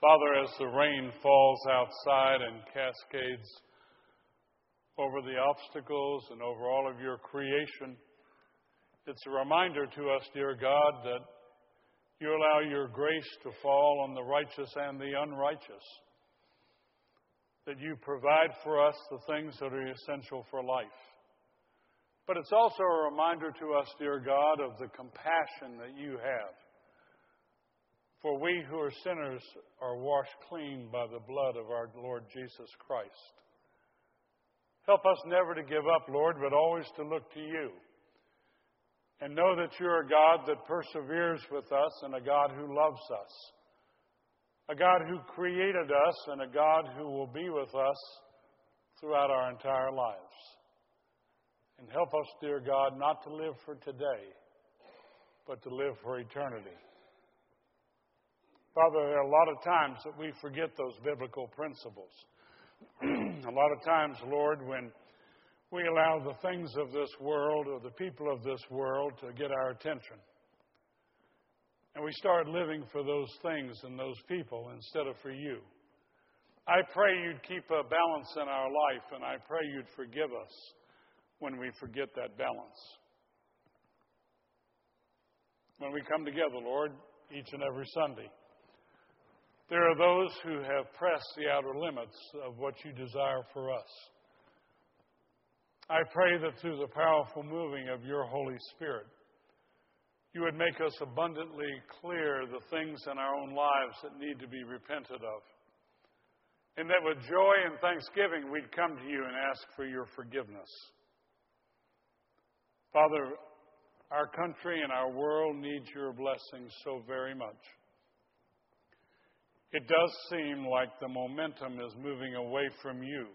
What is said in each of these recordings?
Father, as the rain falls outside and cascades over the obstacles and over all of your creation, it's a reminder to us, dear God, that you allow your grace to fall on the righteous and the unrighteous. That you provide for us the things that are essential for life. But it's also a reminder to us, dear God, of the compassion that you have for we who are sinners are washed clean by the blood of our Lord Jesus Christ. Help us never to give up, Lord, but always to look to you. And know that you're a God that perseveres with us and a God who loves us. A God who created us and a God who will be with us throughout our entire lives. And help us, dear God, not to live for today, but to live for eternity. Father, there are a lot of times that we forget those biblical principles. a lot of times, Lord, when we allow the things of this world or the people of this world to get our attention. And we start living for those things and those people instead of for you. I pray you'd keep a balance in our life, and I pray you'd forgive us when we forget that balance. When we come together, Lord, each and every Sunday, there are those who have pressed the outer limits of what you desire for us. I pray that through the powerful moving of your Holy Spirit, you would make us abundantly clear the things in our own lives that need to be repented of. And that with joy and thanksgiving, we'd come to you and ask for your forgiveness. Father, our country and our world needs your blessings so very much. It does seem like the momentum is moving away from you.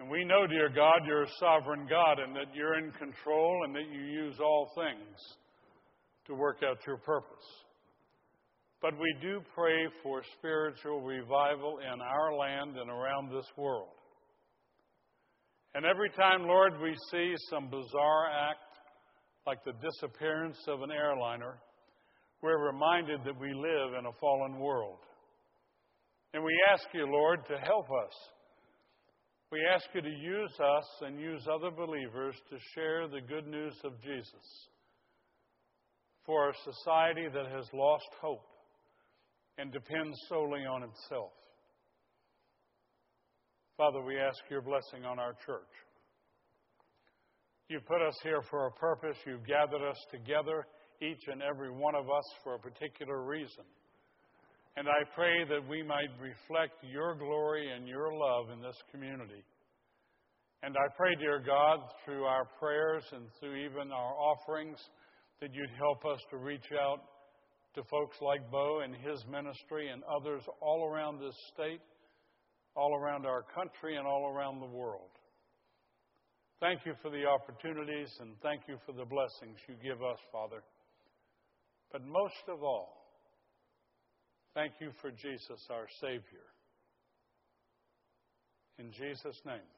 And we know, dear God, you're a sovereign God and that you're in control and that you use all things to work out your purpose. But we do pray for spiritual revival in our land and around this world. And every time, Lord, we see some bizarre act like the disappearance of an airliner, we're reminded that we live in a fallen world. And we ask you, Lord, to help us. We ask you to use us and use other believers to share the good news of Jesus for a society that has lost hope and depends solely on itself. Father, we ask your blessing on our church. You've put us here for a purpose. You've gathered us together each and every one of us for a particular reason. And I pray that we might reflect your glory and your love in this community. And I pray, dear God, through our prayers and through even our offerings, that you'd help us to reach out to folks like Bo and his ministry and others all around this state, all around our country, and all around the world. Thank you for the opportunities and thank you for the blessings you give us, Father. But most of all, thank you for Jesus, our Savior. In Jesus' name,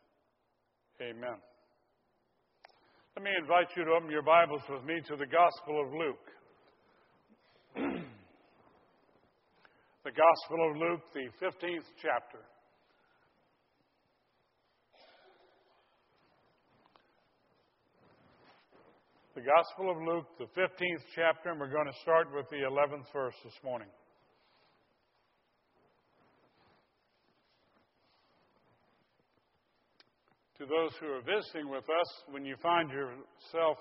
amen. Let me invite you to open your Bibles with me to the Gospel of Luke. the Gospel of Luke, the 15th chapter. The Gospel of Luke, the 15th chapter, and we're going to start with the 11th verse this morning. To those who are visiting with us, when you find yourself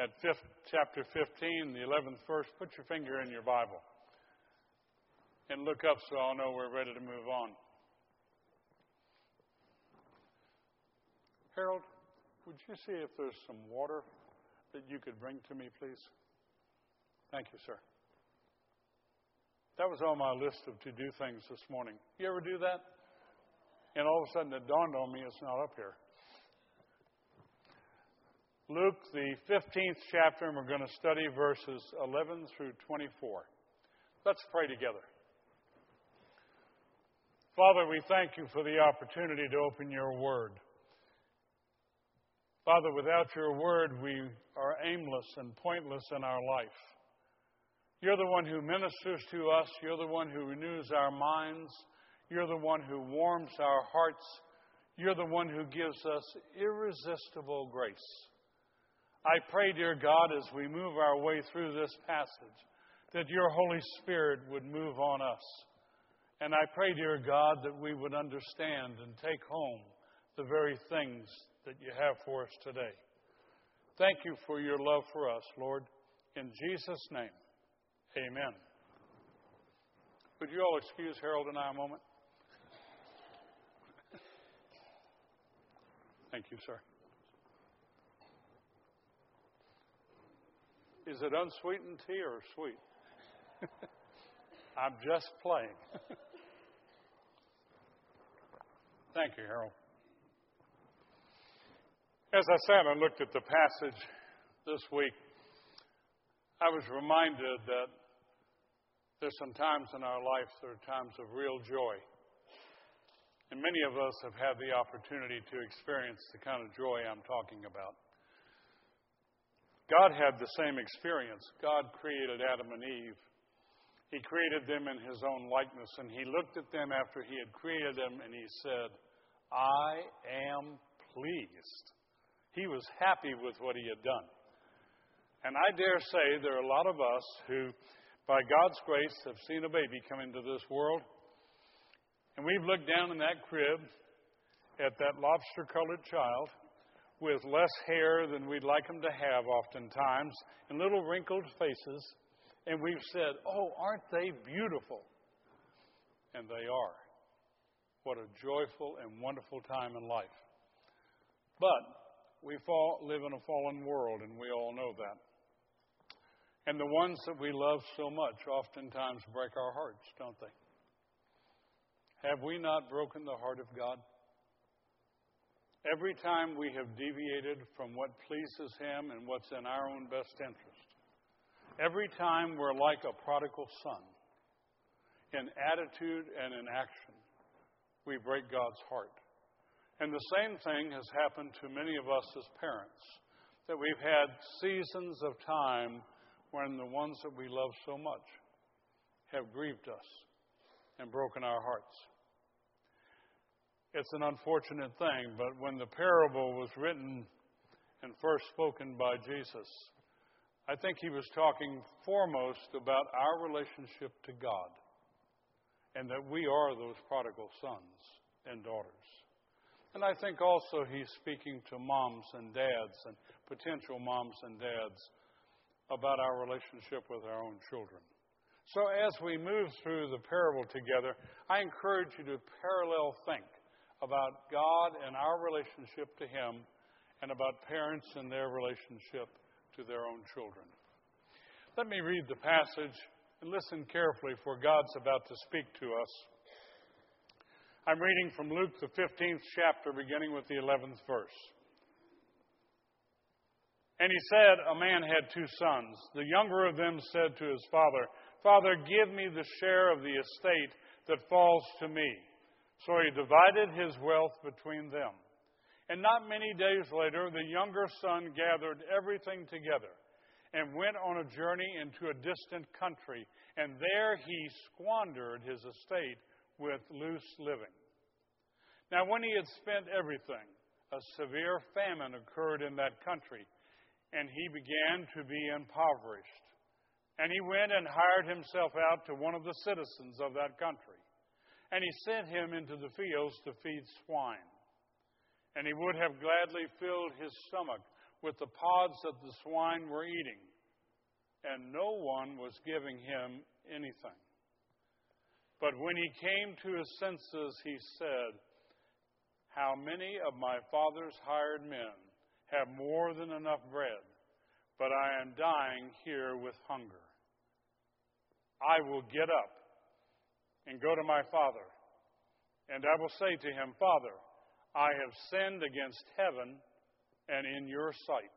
at fifth, chapter 15, the 11th verse, put your finger in your Bible and look up so I'll know we're ready to move on. Harold, would you see if there's some water that you could bring to me, please? Thank you, sir. That was on my list of to do things this morning. You ever do that? And all of a sudden it dawned on me it's not up here. Luke, the 15th chapter, and we're going to study verses 11 through 24. Let's pray together. Father, we thank you for the opportunity to open your word. Father, without your word, we are aimless and pointless in our life. You're the one who ministers to us. You're the one who renews our minds. You're the one who warms our hearts. You're the one who gives us irresistible grace. I pray, dear God, as we move our way through this passage, that your Holy Spirit would move on us. And I pray, dear God, that we would understand and take home the very things that you have for us today. Thank you for your love for us, Lord. In Jesus' name, amen. Would you all excuse Harold and I a moment? Thank you, sir. Is it unsweetened tea or sweet? I'm just playing. Thank you, Harold. As I sat and looked at the passage this week, I was reminded that there's some times in our life, that are times of real joy. And many of us have had the opportunity to experience the kind of joy I'm talking about. God had the same experience. God created Adam and Eve. He created them in His own likeness, and He looked at them after He had created them and He said, I am pleased. He was happy with what he had done. And I dare say there are a lot of us who, by God's grace, have seen a baby come into this world. And we've looked down in that crib at that lobster colored child with less hair than we'd like them to have, oftentimes, and little wrinkled faces. And we've said, Oh, aren't they beautiful? And they are. What a joyful and wonderful time in life. But we fall, live in a fallen world, and we all know that. And the ones that we love so much oftentimes break our hearts, don't they? Have we not broken the heart of God? Every time we have deviated from what pleases Him and what's in our own best interest, every time we're like a prodigal son in attitude and in action, we break God's heart. And the same thing has happened to many of us as parents, that we've had seasons of time when the ones that we love so much have grieved us and broken our hearts. It's an unfortunate thing, but when the parable was written and first spoken by Jesus, I think he was talking foremost about our relationship to God and that we are those prodigal sons and daughters. And I think also he's speaking to moms and dads and potential moms and dads about our relationship with our own children. So as we move through the parable together, I encourage you to parallel think about God and our relationship to Him and about parents and their relationship to their own children. Let me read the passage and listen carefully, for God's about to speak to us. I'm reading from Luke, the 15th chapter, beginning with the 11th verse. And he said, A man had two sons. The younger of them said to his father, Father, give me the share of the estate that falls to me. So he divided his wealth between them. And not many days later, the younger son gathered everything together and went on a journey into a distant country, and there he squandered his estate with loose living. Now, when he had spent everything, a severe famine occurred in that country, and he began to be impoverished. And he went and hired himself out to one of the citizens of that country. And he sent him into the fields to feed swine. And he would have gladly filled his stomach with the pods that the swine were eating. And no one was giving him anything. But when he came to his senses, he said, How many of my father's hired men have more than enough bread, but I am dying here with hunger? I will get up and go to my father, and I will say to him, Father, I have sinned against heaven and in your sight.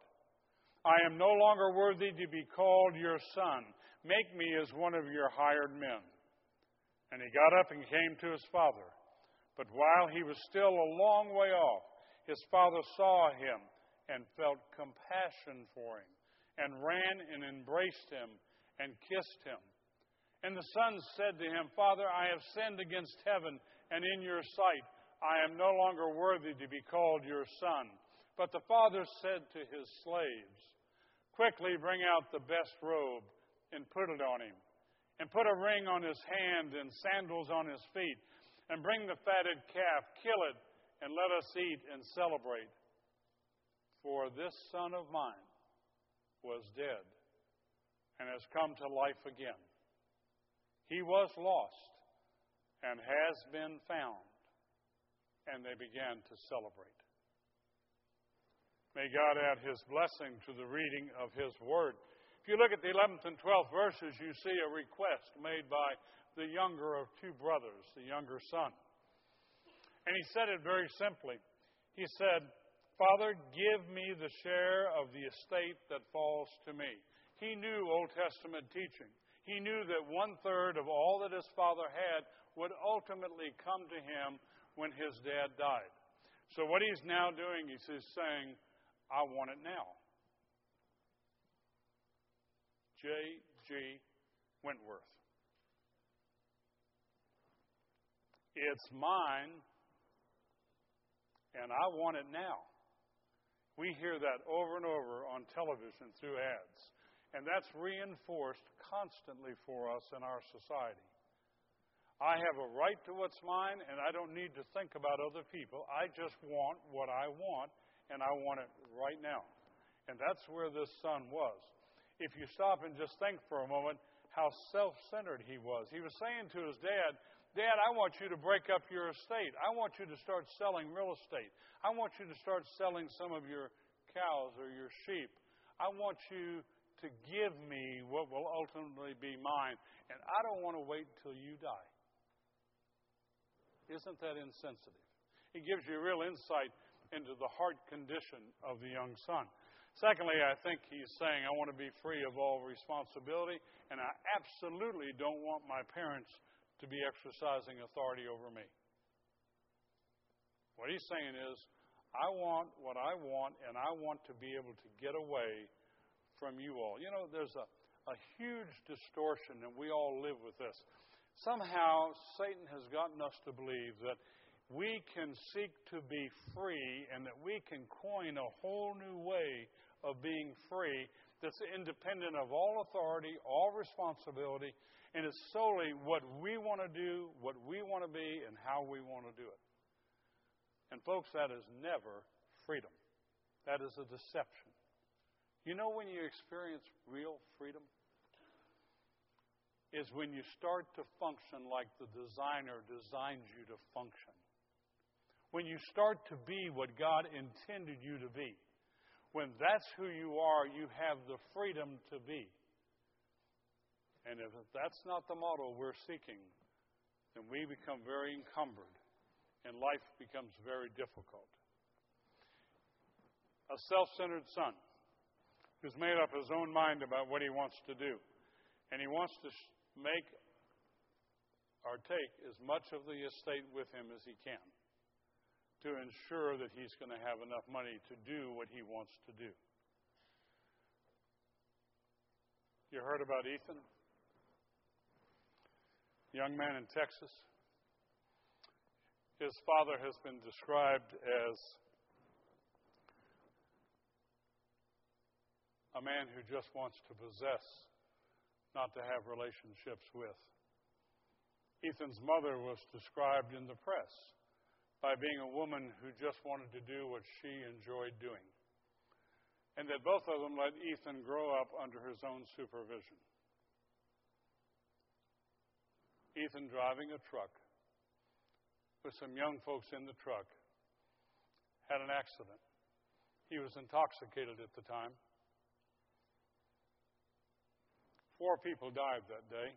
I am no longer worthy to be called your son. Make me as one of your hired men. And he got up and came to his father. But while he was still a long way off, his father saw him and felt compassion for him, and ran and embraced him, and kissed him. And the son said to him, Father, I have sinned against heaven and in your sight. I am no longer worthy to be called your son. But the father said to his slaves, Quickly bring out the best robe and put it on him, and put a ring on his hand and sandals on his feet, and bring the fatted calf, kill it, and let us eat and celebrate. For this son of mine was dead and has come to life again. He was lost and has been found. And they began to celebrate. May God add His blessing to the reading of His Word. You look at the 11th and 12th verses, you see a request made by the younger of two brothers, the younger son. And he said it very simply. He said, Father, give me the share of the estate that falls to me. He knew Old Testament teaching. He knew that one third of all that his father had would ultimately come to him when his dad died. So, what he's now doing is he's saying, I want it now. J.G. Wentworth. It's mine, and I want it now. We hear that over and over on television through ads. And that's reinforced constantly for us in our society. I have a right to what's mine, and I don't need to think about other people. I just want what I want, and I want it right now. And that's where this son was. If you stop and just think for a moment how self centered he was, he was saying to his dad, Dad, I want you to break up your estate. I want you to start selling real estate. I want you to start selling some of your cows or your sheep. I want you to give me what will ultimately be mine, and I don't want to wait until you die. Isn't that insensitive? It gives you real insight into the heart condition of the young son. Secondly, I think he's saying, I want to be free of all responsibility, and I absolutely don't want my parents to be exercising authority over me. What he's saying is, I want what I want, and I want to be able to get away from you all. You know, there's a, a huge distortion, and we all live with this. Somehow, Satan has gotten us to believe that we can seek to be free and that we can coin a whole new way of being free that's independent of all authority, all responsibility, and it's solely what we want to do, what we want to be, and how we want to do it. And, folks, that is never freedom. That is a deception. You know when you experience real freedom? Is when you start to function like the designer designed you to function. When you start to be what God intended you to be. When that's who you are, you have the freedom to be. And if that's not the model we're seeking, then we become very encumbered and life becomes very difficult. A self centered son who's made up his own mind about what he wants to do. And he wants to make or take as much of the estate with him as he can to ensure that he's going to have enough money to do what he wants to do. You heard about Ethan? young man in Texas. His father has been described as a man who just wants to possess, not to have relationships with. Ethan's mother was described in the press by being a woman who just wanted to do what she enjoyed doing. And that both of them let Ethan grow up under his own supervision. Ethan driving a truck with some young folks in the truck had an accident. He was intoxicated at the time. Four people died that day.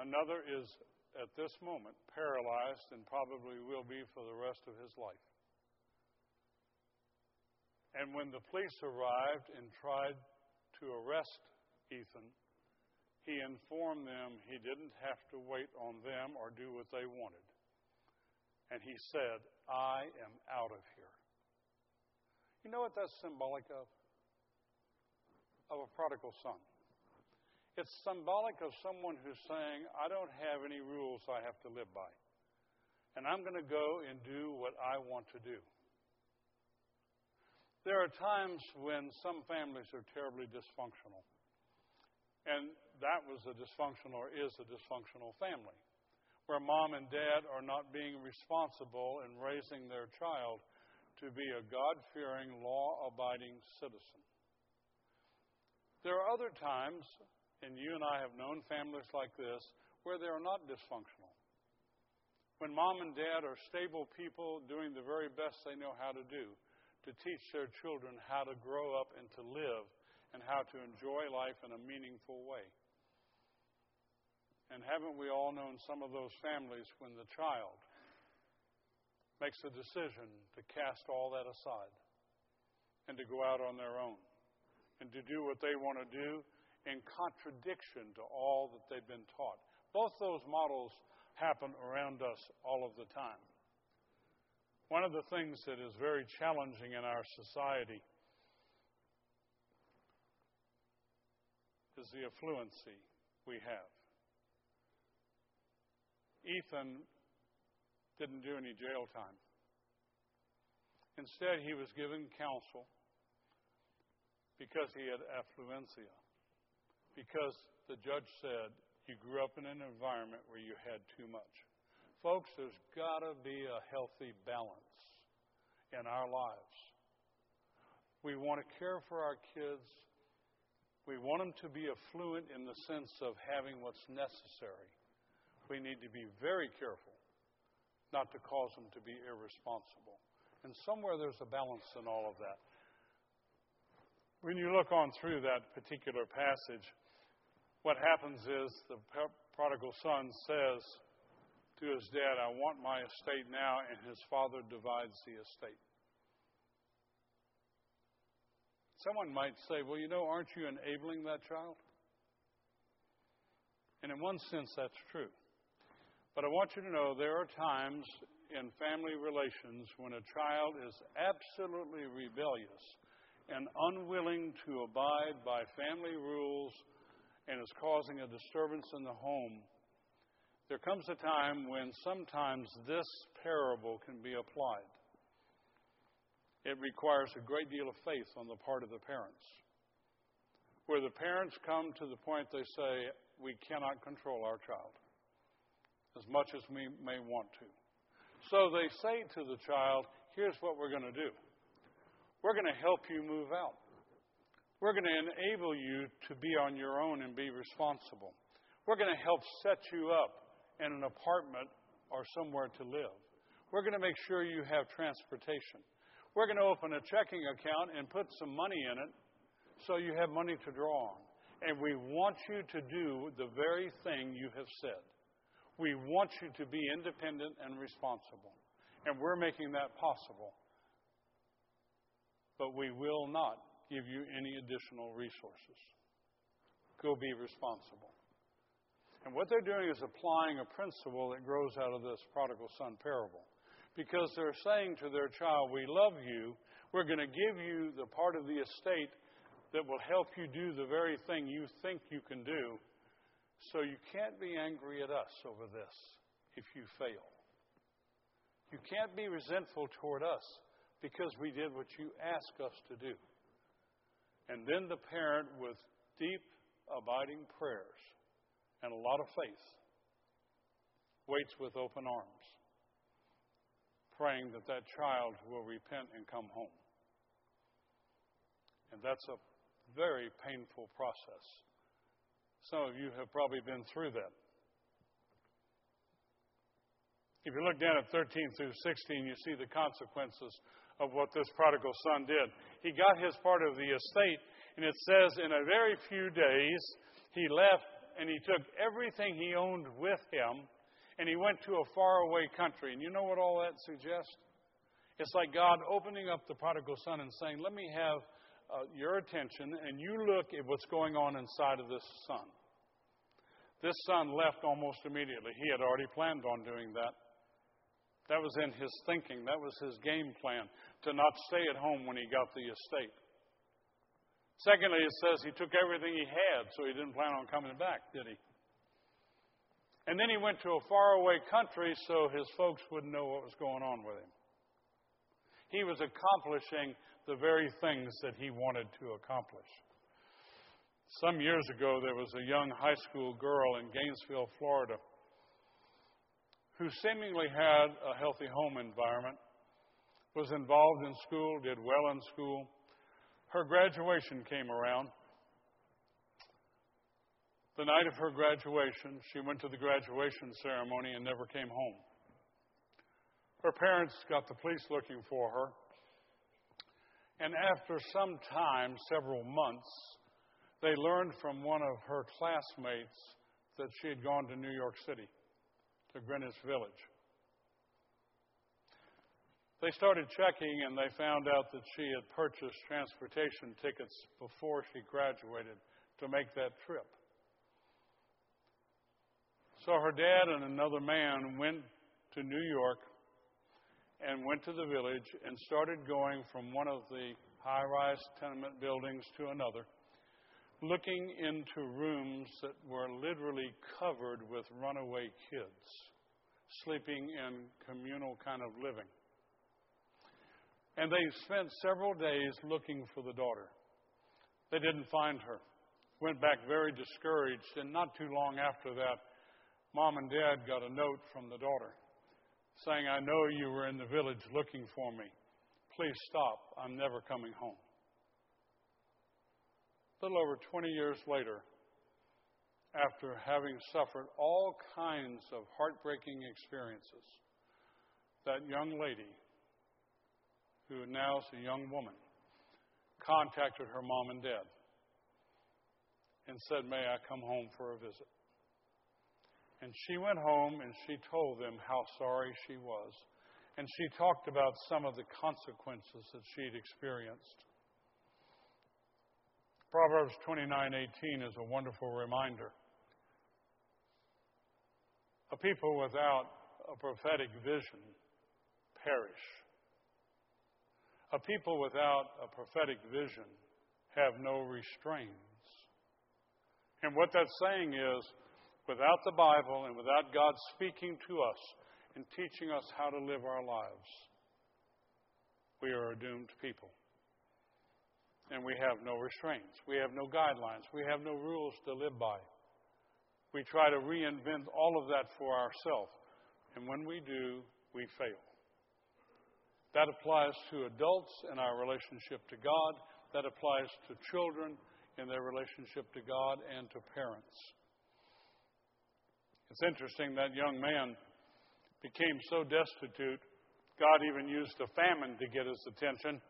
Another is, at this moment, paralyzed and probably will be for the rest of his life. And when the police arrived and tried to arrest Ethan, he informed them he didn't have to wait on them or do what they wanted. And he said, I am out of here. You know what that's symbolic of? Of a prodigal son. It's symbolic of someone who's saying, I don't have any rules I have to live by. And I'm going to go and do what I want to do. There are times when some families are terribly dysfunctional. And that was a dysfunctional or is a dysfunctional family, where mom and dad are not being responsible in raising their child to be a God fearing, law abiding citizen. There are other times and you and I have known families like this where they are not dysfunctional. When mom and dad are stable people doing the very best they know how to do to teach their children how to grow up and to live and how to enjoy life in a meaningful way. And haven't we all known some of those families when the child makes a decision to cast all that aside and to go out on their own and to do what they want to do in contradiction to all that they've been taught. Both those models happen around us all of the time. One of the things that is very challenging in our society is the affluency we have. Ethan didn't do any jail time. Instead, he was given counsel because he had affluenza because the judge said you grew up in an environment where you had too much. Folks, there's got to be a healthy balance in our lives. We want to care for our kids. We want them to be affluent in the sense of having what's necessary. We need to be very careful not to cause them to be irresponsible. And somewhere there's a balance in all of that. When you look on through that particular passage, what happens is the prodigal son says to his dad, I want my estate now, and his father divides the estate. Someone might say, Well, you know, aren't you enabling that child? And in one sense, that's true. But I want you to know there are times in family relations when a child is absolutely rebellious and unwilling to abide by family rules and is causing a disturbance in the home, there comes a time when sometimes this parable can be applied. It requires a great deal of faith on the part of the parents. Where the parents come to the point they say, We cannot control our child as much as we may want to. So they say to the child, Here's what we're going to do we're going to help you move out. We're going to enable you to be on your own and be responsible. We're going to help set you up in an apartment or somewhere to live. We're going to make sure you have transportation. We're going to open a checking account and put some money in it so you have money to draw on. And we want you to do the very thing you have said. We want you to be independent and responsible. And we're making that possible. But we will not give you any additional resources. Go be responsible. And what they're doing is applying a principle that grows out of this prodigal son parable. Because they're saying to their child, We love you. We're going to give you the part of the estate that will help you do the very thing you think you can do. So you can't be angry at us over this if you fail. You can't be resentful toward us because we did what you asked us to do. And then the parent, with deep, abiding prayers and a lot of faith, waits with open arms, praying that that child will repent and come home. And that's a very painful process. Some of you have probably been through that. If you look down at 13 through 16, you see the consequences of what this prodigal son did. He got his part of the estate, and it says, in a very few days, he left and he took everything he owned with him, and he went to a faraway country. And you know what all that suggests? It's like God opening up the prodigal son and saying, Let me have uh, your attention, and you look at what's going on inside of this son. This son left almost immediately. He had already planned on doing that. That was in his thinking. That was his game plan to not stay at home when he got the estate. Secondly, it says he took everything he had, so he didn't plan on coming back, did he? And then he went to a faraway country so his folks wouldn't know what was going on with him. He was accomplishing the very things that he wanted to accomplish. Some years ago, there was a young high school girl in Gainesville, Florida, who seemingly had a healthy home environment, was involved in school, did well in school. Her graduation came around. The night of her graduation, she went to the graduation ceremony and never came home. Her parents got the police looking for her. And after some time, several months, they learned from one of her classmates that she had gone to New York City, to Greenwich Village. They started checking and they found out that she had purchased transportation tickets before she graduated to make that trip. So her dad and another man went to New York and went to the village and started going from one of the high rise tenement buildings to another, looking into rooms that were literally covered with runaway kids, sleeping in communal kind of living. And they spent several days looking for the daughter. They didn't find her. Went back very discouraged, and not too long after that, mom and dad got a note from the daughter saying, I know you were in the village looking for me. Please stop. I'm never coming home. Little over 20 years later, after having suffered all kinds of heartbreaking experiences, that young lady, who now is a young woman, contacted her mom and dad and said, May I come home for a visit? And she went home and she told them how sorry she was. And she talked about some of the consequences that she'd experienced. Proverbs 29:18 is a wonderful reminder. A people without a prophetic vision perish. A people without a prophetic vision have no restraints. And what that's saying is without the Bible and without God speaking to us and teaching us how to live our lives, we are a doomed people. And we have no restraints. We have no guidelines. We have no rules to live by. We try to reinvent all of that for ourselves. And when we do, we fail. That applies to adults in our relationship to God. That applies to children in their relationship to God and to parents. It's interesting that young man became so destitute, God even used a famine to get his attention.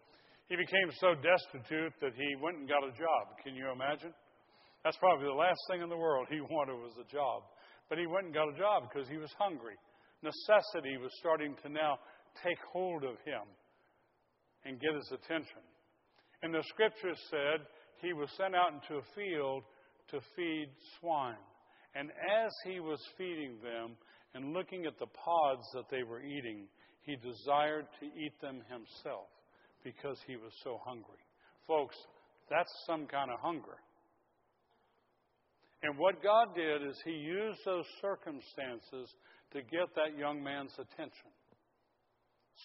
He became so destitute that he went and got a job. Can you imagine? That's probably the last thing in the world he wanted was a job. But he went and got a job because he was hungry. Necessity was starting to now take hold of him and get his attention. And the scripture said he was sent out into a field to feed swine. And as he was feeding them and looking at the pods that they were eating, he desired to eat them himself because he was so hungry. Folks, that's some kind of hunger. And what God did is He used those circumstances to get that young man's attention.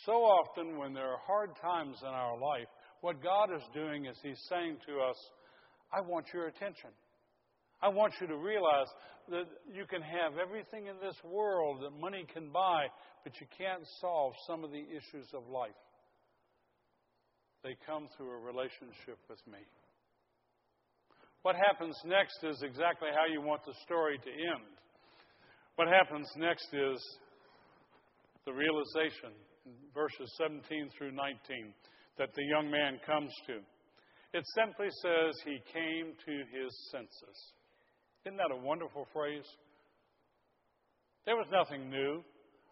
So often, when there are hard times in our life, what God is doing is He's saying to us, I want your attention. I want you to realize that you can have everything in this world that money can buy, but you can't solve some of the issues of life. They come through a relationship with me. What happens next is exactly how you want the story to end. What happens next is the realization, verses 17 through 19, that the young man comes to. It simply says he came to his senses. Isn't that a wonderful phrase? There was nothing new.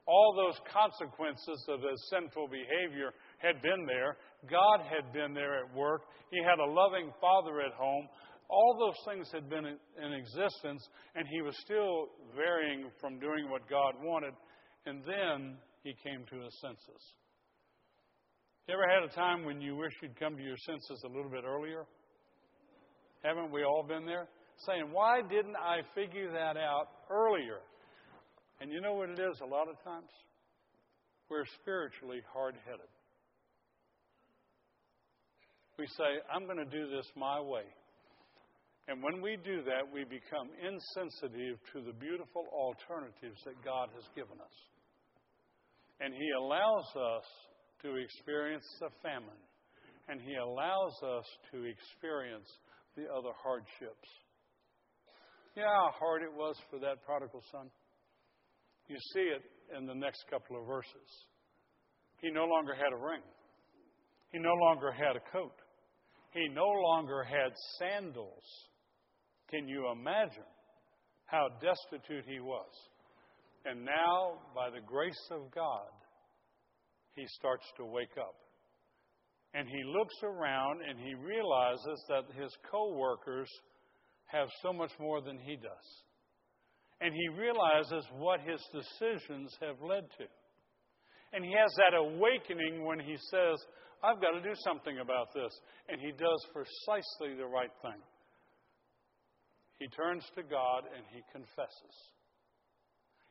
All those consequences of his sinful behavior had been there. God had been there at work. He had a loving father at home. All those things had been in existence, and he was still varying from doing what God wanted. And then he came to his senses. You ever had a time when you wish you'd come to your senses a little bit earlier? Haven't we all been there? Saying, why didn't I figure that out earlier? And you know what it is a lot of times? We're spiritually hard headed. We say, I'm going to do this my way. And when we do that, we become insensitive to the beautiful alternatives that God has given us. And He allows us to experience the famine, and He allows us to experience the other hardships. You know how hard it was for that prodigal son? You see it in the next couple of verses. He no longer had a ring. He no longer had a coat. He no longer had sandals. Can you imagine how destitute he was? And now, by the grace of God, he starts to wake up. And he looks around and he realizes that his co workers have so much more than he does. And he realizes what his decisions have led to. And he has that awakening when he says, I've got to do something about this. And he does precisely the right thing. He turns to God and he confesses.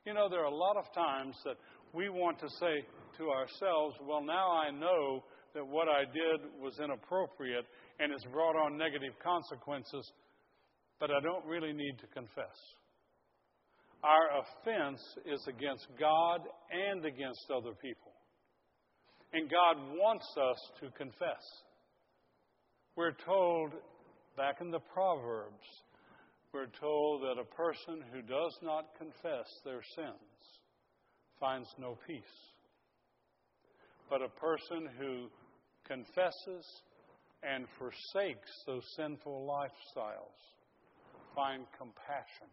You know, there are a lot of times that we want to say to ourselves, well, now I know that what I did was inappropriate and it's brought on negative consequences, but I don't really need to confess. Our offense is against God and against other people. And God wants us to confess. We're told back in the Proverbs we're told that a person who does not confess their sins finds no peace. But a person who confesses and forsakes those sinful lifestyles find compassion.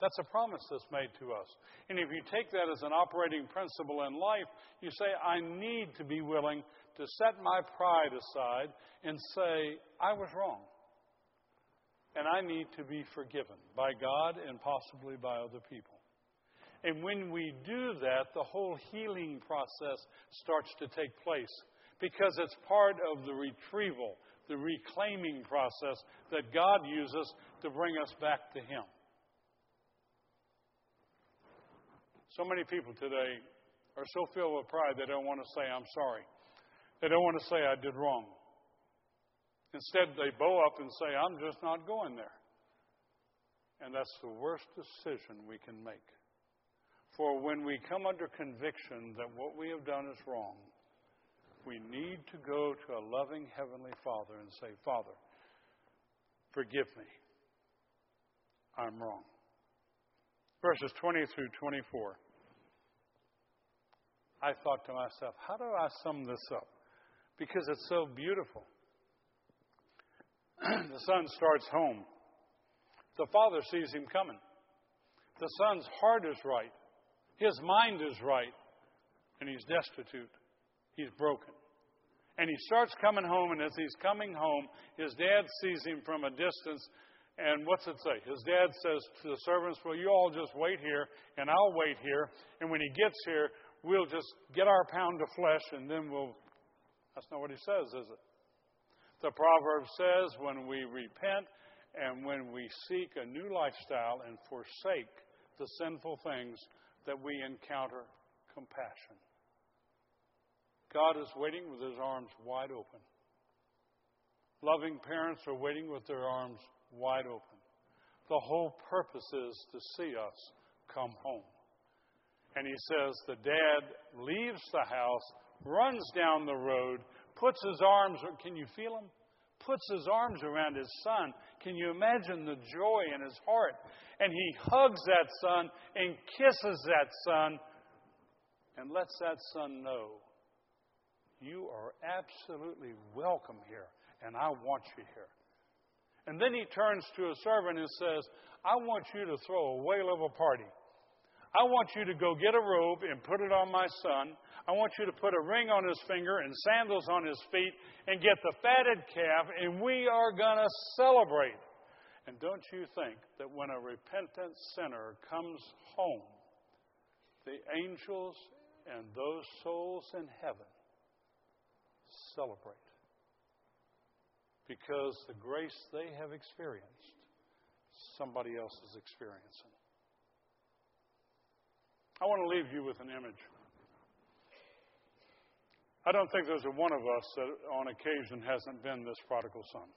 That's a promise that's made to us. And if you take that as an operating principle in life, you say, I need to be willing to set my pride aside and say, I was wrong and I need to be forgiven by God and possibly by other people. And when we do that, the whole healing process starts to take place because it's part of the retrieval, the reclaiming process that God uses to bring us back to Him. So many people today are so filled with pride they don't want to say, I'm sorry. They don't want to say, I did wrong. Instead, they bow up and say, I'm just not going there. And that's the worst decision we can make. For when we come under conviction that what we have done is wrong, we need to go to a loving Heavenly Father and say, Father, forgive me. I'm wrong. Verses 20 through 24. I thought to myself, how do I sum this up? Because it's so beautiful. the son starts home. The father sees him coming. The son's heart is right. His mind is right. And he's destitute. He's broken. And he starts coming home, and as he's coming home, his dad sees him from a distance. And what's it say? His dad says to the servants, Well, you all just wait here, and I'll wait here. And when he gets here, we'll just get our pound of flesh, and then we'll. That's not what he says, is it? The proverb says when we repent and when we seek a new lifestyle and forsake the sinful things, that we encounter compassion. God is waiting with his arms wide open. Loving parents are waiting with their arms wide open. The whole purpose is to see us come home. And he says the dad leaves the house, runs down the road, puts his arms, can you feel him? Puts his arms around his son. Can you imagine the joy in his heart? And he hugs that son and kisses that son and lets that son know you are absolutely welcome here and I want you here. And then he turns to a servant and says, I want you to throw a whale of a party. I want you to go get a robe and put it on my son. I want you to put a ring on his finger and sandals on his feet and get the fatted calf, and we are going to celebrate. And don't you think that when a repentant sinner comes home, the angels and those souls in heaven celebrate? Because the grace they have experienced, somebody else is experiencing. I want to leave you with an image. I don't think there's a one of us that on occasion hasn't been this prodigal son.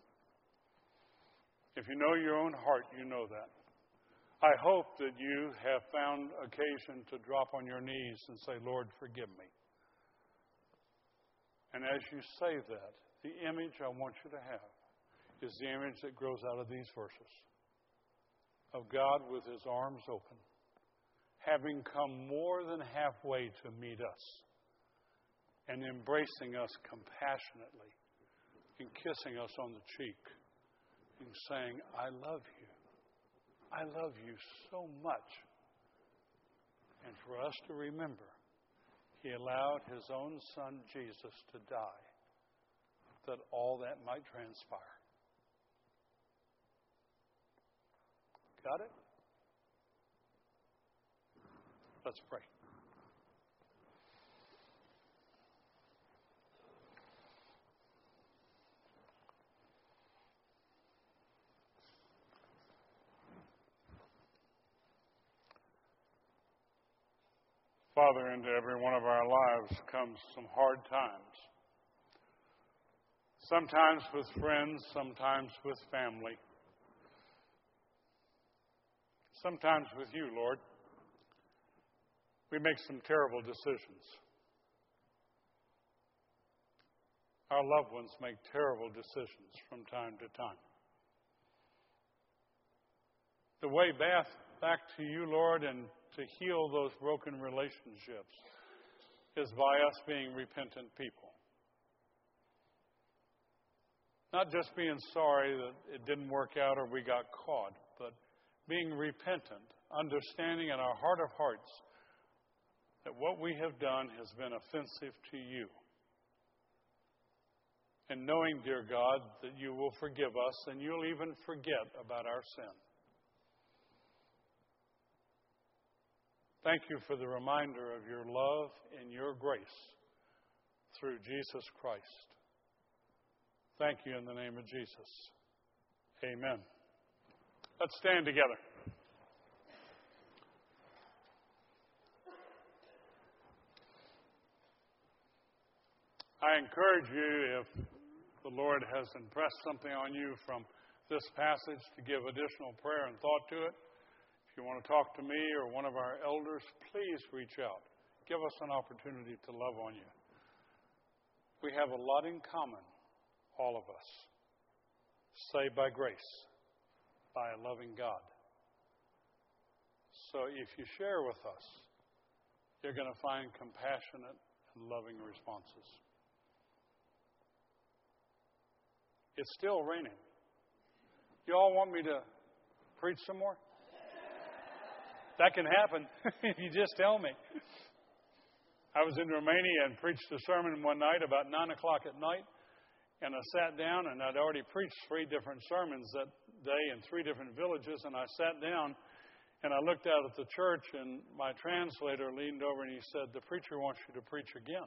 If you know your own heart, you know that. I hope that you have found occasion to drop on your knees and say, Lord, forgive me. And as you say that, the image I want you to have is the image that grows out of these verses of God with his arms open, having come more than halfway to meet us, and embracing us compassionately, and kissing us on the cheek, and saying, I love you. I love you so much. And for us to remember, He allowed His own Son, Jesus, to die that all that might transpire. Got it? Let's pray. Father, into every one of our lives comes some hard times. Sometimes with friends, sometimes with family, sometimes with you, Lord. We make some terrible decisions. Our loved ones make terrible decisions from time to time. The way back, back to you, Lord, and to heal those broken relationships is by us being repentant people. Not just being sorry that it didn't work out or we got caught, but being repentant, understanding in our heart of hearts that what we have done has been offensive to you. And knowing, dear God, that you will forgive us and you'll even forget about our sin. Thank you for the reminder of your love and your grace through Jesus Christ. Thank you in the name of Jesus. Amen. Let's stand together. I encourage you, if the Lord has impressed something on you from this passage, to give additional prayer and thought to it If you want to talk to me or one of our elders, please reach out. Give us an opportunity to love on you. We have a lot in common, all of us. Saved by grace, by a loving God. So if you share with us, you're going to find compassionate and loving responses. It's still raining. You all want me to preach some more? That can happen if you just tell me. I was in Romania and preached a sermon one night about 9 o'clock at night. And I sat down, and I'd already preached three different sermons that day in three different villages. And I sat down and I looked out at the church, and my translator leaned over and he said, The preacher wants you to preach again.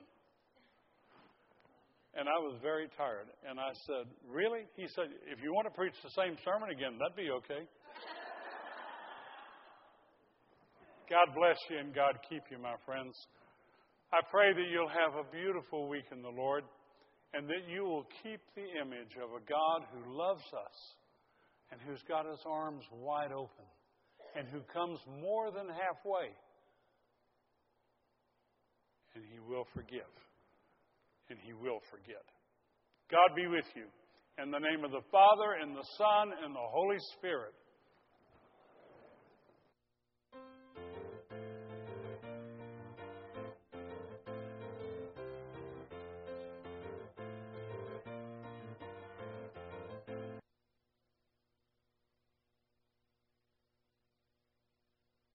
And I was very tired. And I said, Really? He said, If you want to preach the same sermon again, that'd be okay. God bless you and God keep you, my friends. I pray that you'll have a beautiful week in the Lord and that you will keep the image of a God who loves us and who's got his arms wide open and who comes more than halfway. And he will forgive and he will forget. God be with you. In the name of the Father, and the Son, and the Holy Spirit.